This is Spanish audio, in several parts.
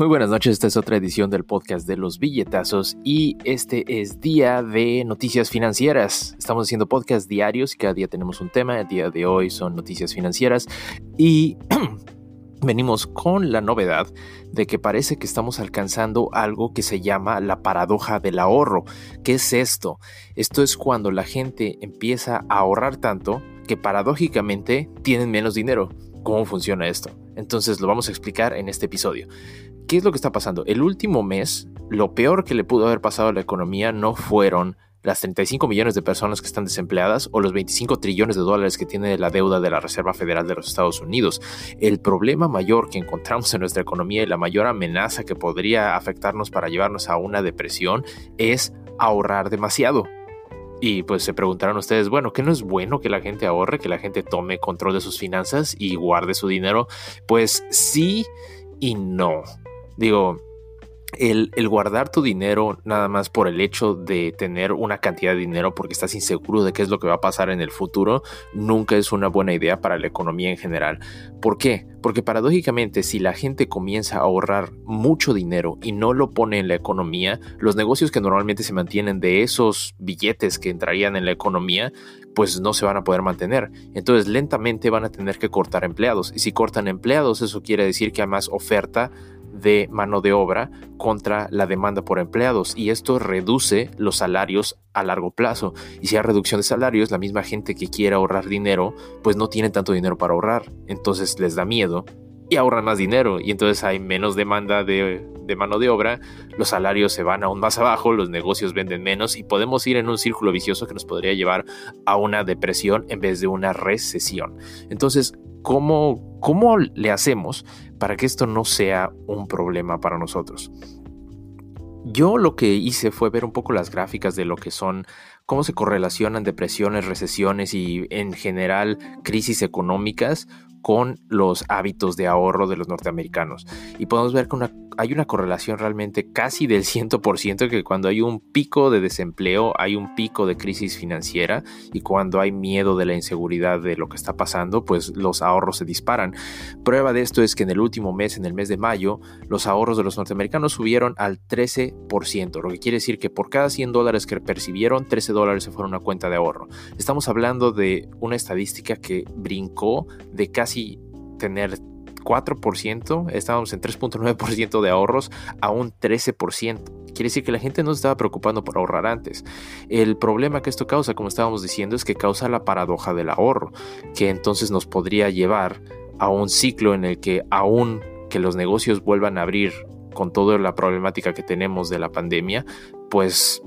Muy buenas noches, esta es otra edición del podcast de los billetazos y este es día de noticias financieras. Estamos haciendo podcast diarios cada día tenemos un tema. El día de hoy son noticias financieras y venimos con la novedad de que parece que estamos alcanzando algo que se llama la paradoja del ahorro. ¿Qué es esto? Esto es cuando la gente empieza a ahorrar tanto que paradójicamente tienen menos dinero. ¿Cómo funciona esto? Entonces lo vamos a explicar en este episodio. ¿Qué es lo que está pasando? El último mes, lo peor que le pudo haber pasado a la economía no fueron las 35 millones de personas que están desempleadas o los 25 trillones de dólares que tiene la deuda de la Reserva Federal de los Estados Unidos. El problema mayor que encontramos en nuestra economía y la mayor amenaza que podría afectarnos para llevarnos a una depresión es ahorrar demasiado. Y pues se preguntarán ustedes, bueno, ¿qué no es bueno que la gente ahorre, que la gente tome control de sus finanzas y guarde su dinero? Pues sí y no. Digo, el, guardar tu dinero nada más por el hecho de tener una cantidad de dinero porque estás inseguro de qué es lo que va a pasar en el futuro, nunca es una buena idea para la economía en general. ¿Por qué? Porque paradójicamente si la gente comienza a ahorrar mucho dinero y no lo pone en la economía, los negocios que normalmente se mantienen de esos billetes que entrarían en la economía, pues no se van a poder mantener. Entonces lentamente van a tener que cortar empleados. Y si cortan empleados, eso quiere decir que hay más oferta de mano de obra contra la demanda por empleados y esto reduce los salarios a largo plazo. Y si hay reducción de salarios, la misma gente que quiere ahorrar dinero, pues no tiene tanto dinero para ahorrar. Entonces les da miedo y ahorran más dinero y entonces hay menos demanda de, de, mano de obra, los salarios se van aún más abajo, los negocios venden menos y podemos ir en un círculo vicioso que nos podría llevar a una depresión en vez de una recesión. Entonces, ¿cómo, cómo le hacemos para que esto no sea un problema para nosotros? Yo lo que hice fue ver un poco las gráficas de lo que son, cómo se correlacionan depresiones, recesiones y en general crisis económicas con los hábitos de ahorro de los norteamericanos. Y podemos ver que hay una correlación realmente casi del 100% que cuando hay un pico de desempleo, hay un pico de crisis financiera y cuando hay miedo de la inseguridad de lo que está pasando, pues los ahorros se disparan. Prueba de esto es que en el último mes, en el mes de mayo, los ahorros de los norteamericanos subieron al 13%, lo que quiere decir que por cada 100 dólares que percibieron, 13 dólares se fueron a una cuenta de ahorro. Estamos hablando de una estadística que brincó de casi tener 4%, estábamos en 3.9% de ahorros a un 13%. Quiere decir que la gente no se estaba preocupando por ahorrar antes. El problema que esto causa, como estábamos diciendo, es que causa la paradoja del ahorro, que entonces nos podría llevar a un ciclo en el que aún que los negocios vuelvan a abrir con toda la problemática que tenemos de la pandemia, pues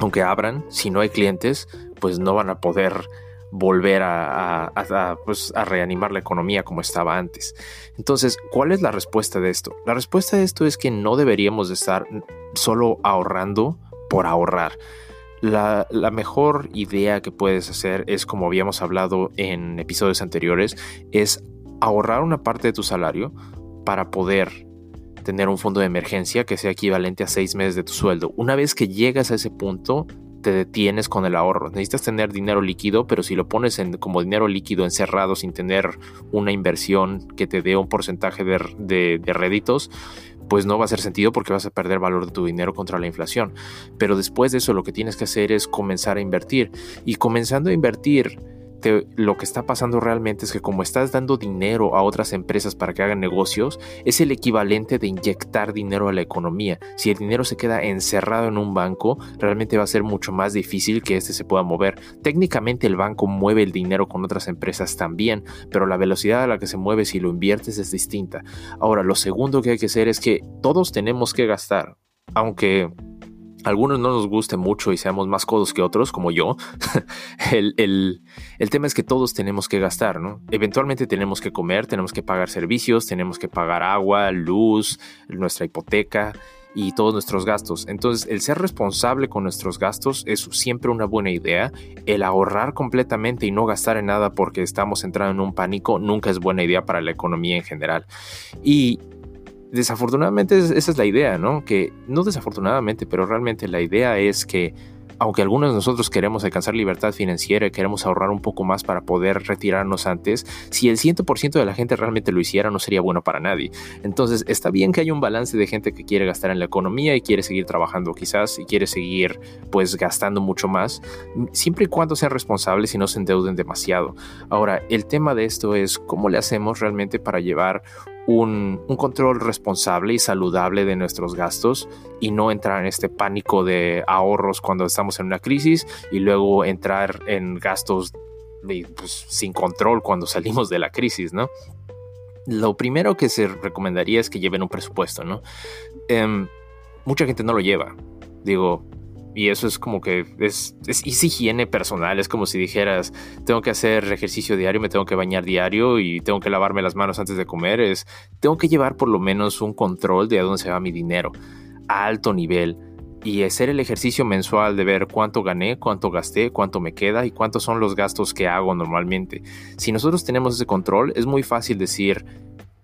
aunque abran, si no hay clientes, pues no van a poder volver pues, a, reanimar la economía como estaba antes. Entonces, ¿cuál es la respuesta de esto? La respuesta de esto es que no deberíamos estar solo ahorrando por ahorrar. La, la, mejor idea que puedes hacer es, como habíamos hablado en episodios anteriores, es ahorrar una parte de tu salario para poder tener un fondo de emergencia que sea equivalente a seis meses de tu sueldo. Una vez que llegas a ese punto, te detienes con el ahorro. Necesitas tener dinero líquido, pero si lo pones en, como dinero líquido encerrado sin tener una inversión que te dé un porcentaje de, de réditos, pues no va a hacer sentido porque vas a perder valor de tu dinero contra la inflación. Pero después de eso lo que tienes que hacer es comenzar a invertir. Y comenzando a invertir, lo que está pasando realmente es que como estás dando dinero a otras empresas para que hagan negocios, es el equivalente de inyectar dinero a la economía. Si el dinero se queda encerrado en un banco, realmente va a ser mucho más difícil que éste se pueda mover. Técnicamente el banco mueve el dinero con otras empresas también, pero la velocidad a la que se mueve si lo inviertes es distinta. Ahora, lo segundo que hay que hacer es que todos tenemos que gastar, aunque algunos no nos guste mucho y seamos más codos que otros, como yo, el, el, tema es que todos tenemos que gastar, ¿no? Eventualmente tenemos que comer, tenemos que pagar servicios, tenemos que pagar agua, luz, nuestra hipoteca y todos nuestros gastos. Entonces, el ser responsable con nuestros gastos es siempre una buena idea. El ahorrar completamente y no gastar en nada porque estamos entrando en un pánico nunca es buena idea para la economía en general. Y desafortunadamente esa es la idea, ¿no? Que no desafortunadamente, pero realmente la idea es que aunque algunos de nosotros queremos alcanzar libertad financiera y queremos ahorrar un poco más para poder retirarnos antes, si el 100% de la gente realmente lo hiciera, no sería bueno para nadie. Entonces, está bien que haya un balance de gente que quiere gastar en la economía y quiere seguir trabajando quizás y quiere seguir pues gastando mucho más, siempre y cuando sean responsables y no se endeuden demasiado. Ahora, el tema de esto es cómo le hacemos realmente para llevar un, control responsable y saludable de nuestros gastos y no entrar en este pánico de ahorros cuando estamos en una crisis y luego entrar en gastos pues, sin control cuando salimos de la crisis, ¿no? Lo primero que se recomendaría es que lleven un presupuesto, ¿no? Em, mucha gente no lo lleva. Digo, y eso es como que es, es, higiene personal. Es como si dijeras, tengo que hacer ejercicio diario, me tengo que bañar diario y tengo que lavarme las manos antes de comer. Es, tengo que llevar por lo menos un control de a dónde se va mi dinero a alto nivel y hacer el ejercicio mensual de ver cuánto gané, cuánto gasté, cuánto me queda y cuántos son los gastos que hago normalmente. Si nosotros tenemos ese control, es muy fácil decir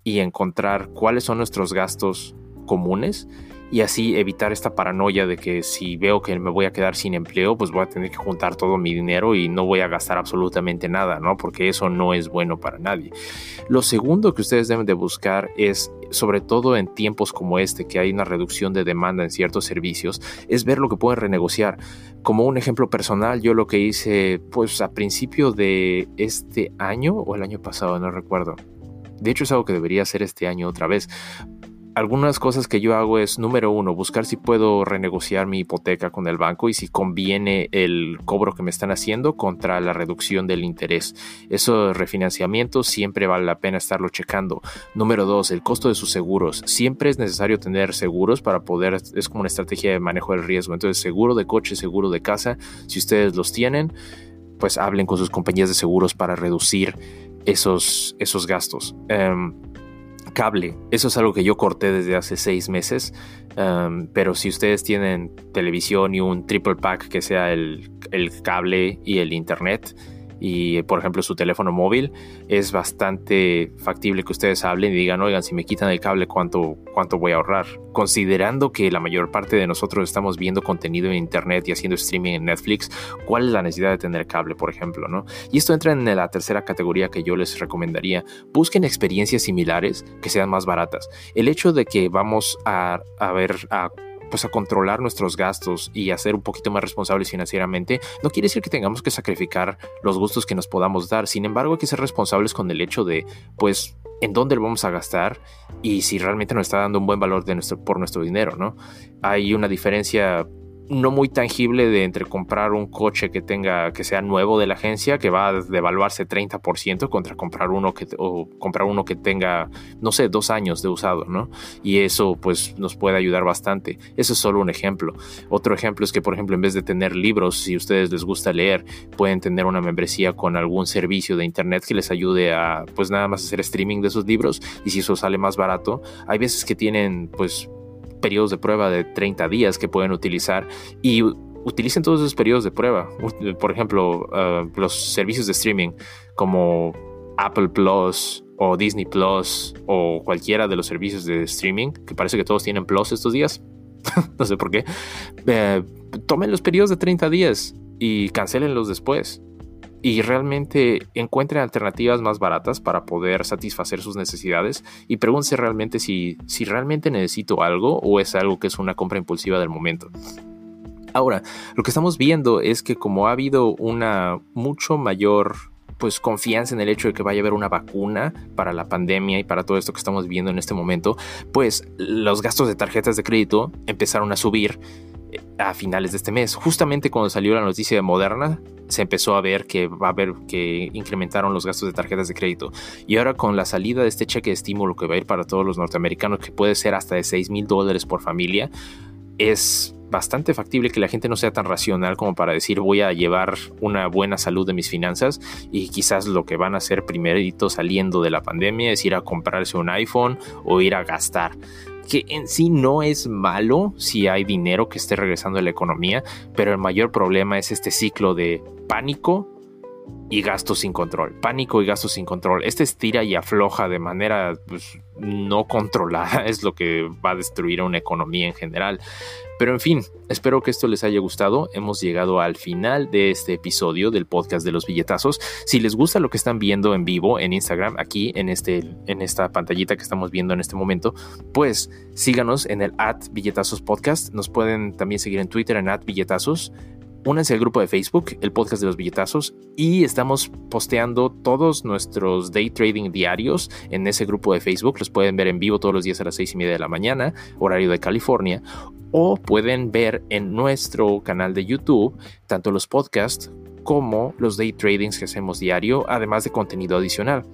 y encontrar cuáles son nuestros gastos comunes y así evitar esta paranoia de que si veo que me voy a quedar sin empleo, pues voy a tener que juntar todo mi dinero y no voy a gastar absolutamente nada, ¿no? Porque eso no es bueno para nadie. Lo segundo que ustedes deben de buscar es, sobre todo en tiempos como este, que hay una reducción de demanda en ciertos servicios, es ver lo que pueden renegociar. Como un ejemplo personal, yo lo que hice, pues a principio de este año o el año pasado, no recuerdo. De hecho, es algo que debería hacer este año otra vez algunas cosas que yo hago es, número uno, buscar si puedo renegociar mi hipoteca con el banco y si conviene el cobro que me están haciendo contra la reducción del interés. Eso refinanciamiento siempre vale la pena estarlo checando. Número dos, el costo de sus seguros. Siempre es necesario tener seguros para poder, es como una estrategia de manejo del riesgo. Entonces, seguro de coche, seguro de casa, si ustedes los tienen, pues hablen con sus compañías de seguros para reducir esos, esos gastos. Em, cable. Eso es algo que yo corté desde hace seis meses. Pero si ustedes tienen televisión y un triple pack que sea el, el cable y el internet, y por ejemplo su teléfono móvil, es bastante factible que ustedes hablen y digan, oigan, si me quitan el cable, ¿cuánto, cuánto voy a ahorrar? Considerando que la mayor parte de nosotros estamos viendo contenido en internet y haciendo streaming en Netflix, ¿cuál es la necesidad de tener cable, por ejemplo? ¿no? Y esto entra en la tercera categoría que yo les recomendaría. Busquen experiencias similares que sean más baratas. El hecho de que vamos a, a ver a pues a controlar nuestros gastos y a ser un poquito más responsables financieramente, no quiere decir que tengamos que sacrificar los gustos que nos podamos dar. Sin embargo, hay que ser responsables con el hecho de, pues, en dónde lo vamos a gastar y si realmente nos está dando un buen valor de nuestro, por nuestro dinero, ¿no? Hay una diferencia no muy tangible de entre comprar un coche que tenga que sea nuevo de la agencia que va a devaluarse 30% contra comprar uno que o comprar uno que tenga no sé dos años de usado no y eso pues nos puede ayudar bastante. Eso es solo un ejemplo. Otro ejemplo es que por ejemplo en vez de tener libros si a ustedes les gusta leer pueden tener una membresía con algún servicio de internet que les ayude a pues nada más hacer streaming de esos libros y si eso sale más barato hay veces que tienen pues periodos de prueba de 30 días que pueden utilizar y utilicen todos esos periodos de prueba. Por ejemplo, uh, los servicios de streaming como Apple Plus o Disney Plus o cualquiera de los servicios de streaming, que parece que todos tienen Plus estos días. no sé por qué. Eh, tomen los periodos de 30 días y cancelenlos después y realmente encuentren alternativas más baratas para poder satisfacer sus necesidades y pregúntense realmente si, si realmente necesito algo o es algo que es una compra impulsiva del momento. Ahora, lo que estamos viendo es que como ha habido una mucho mayor pues confianza en el hecho de que vaya a haber una vacuna para la pandemia y para todo esto que estamos viendo en este momento, pues los gastos de tarjetas de crédito empezaron a subir a finales de este mes. Justamente cuando salió la noticia de Moderna, se empezó a ver que va a haber que incrementaron los gastos de tarjetas de crédito. Y ahora con la salida de este cheque de estímulo que va a ir para todos los norteamericanos, que puede ser hasta de 6 mil dólares por familia, es bastante factible que la gente no sea tan racional como para decir voy a llevar una buena salud de mis finanzas y quizás lo que van a hacer primerito saliendo de la pandemia es ir a comprarse un iPhone o ir a gastar que en sí no es malo si hay dinero que esté regresando a la economía, pero el mayor problema es este ciclo de pánico y gasto sin control. Pánico y gasto sin control. Este estira y afloja de manera pues, no controlada es lo que va a destruir a una economía en general. Pero en fin, espero que esto les haya gustado. Hemos llegado al final de este episodio del podcast de los billetazos. Si les gusta lo que están viendo en vivo en Instagram, aquí en, este, en esta pantallita que estamos viendo en este momento, pues síganos en el at billetazos podcast. Nos pueden también seguir en Twitter en at billetazos únanse al grupo de Facebook, el podcast de los billetazos, y estamos posteando todos nuestros day trading diarios en ese grupo de Facebook. Los pueden ver en vivo todos los días a las seis y media de la mañana, horario de California, o pueden ver en nuestro canal de YouTube tanto los podcasts como los day tradings que hacemos diario, además de contenido adicional.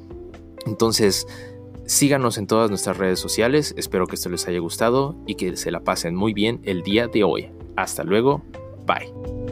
Entonces, síganos en todas nuestras redes sociales. Espero que esto les haya gustado y que se la pasen muy bien el día de hoy. Hasta luego. Bye.